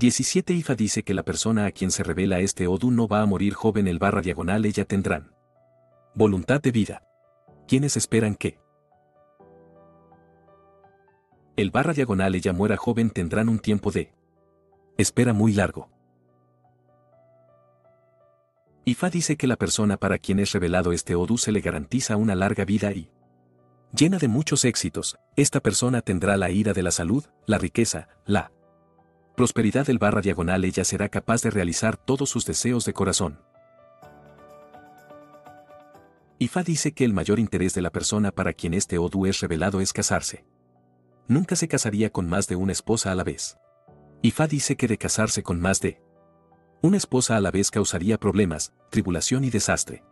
17 IFA dice que la persona a quien se revela este Odu no va a morir joven el barra diagonal ella tendrán. Voluntad de vida. ¿Quiénes esperan que? El barra diagonal ella muera joven tendrán un tiempo de espera muy largo. Ifa dice que la persona para quien es revelado este Odu se le garantiza una larga vida y llena de muchos éxitos, esta persona tendrá la ira de la salud, la riqueza, la prosperidad del barra diagonal ella será capaz de realizar todos sus deseos de corazón. Ifa dice que el mayor interés de la persona para quien este Odu es revelado es casarse. Nunca se casaría con más de una esposa a la vez. Ifa dice que de casarse con más de una esposa a la vez causaría problemas, tribulación y desastre.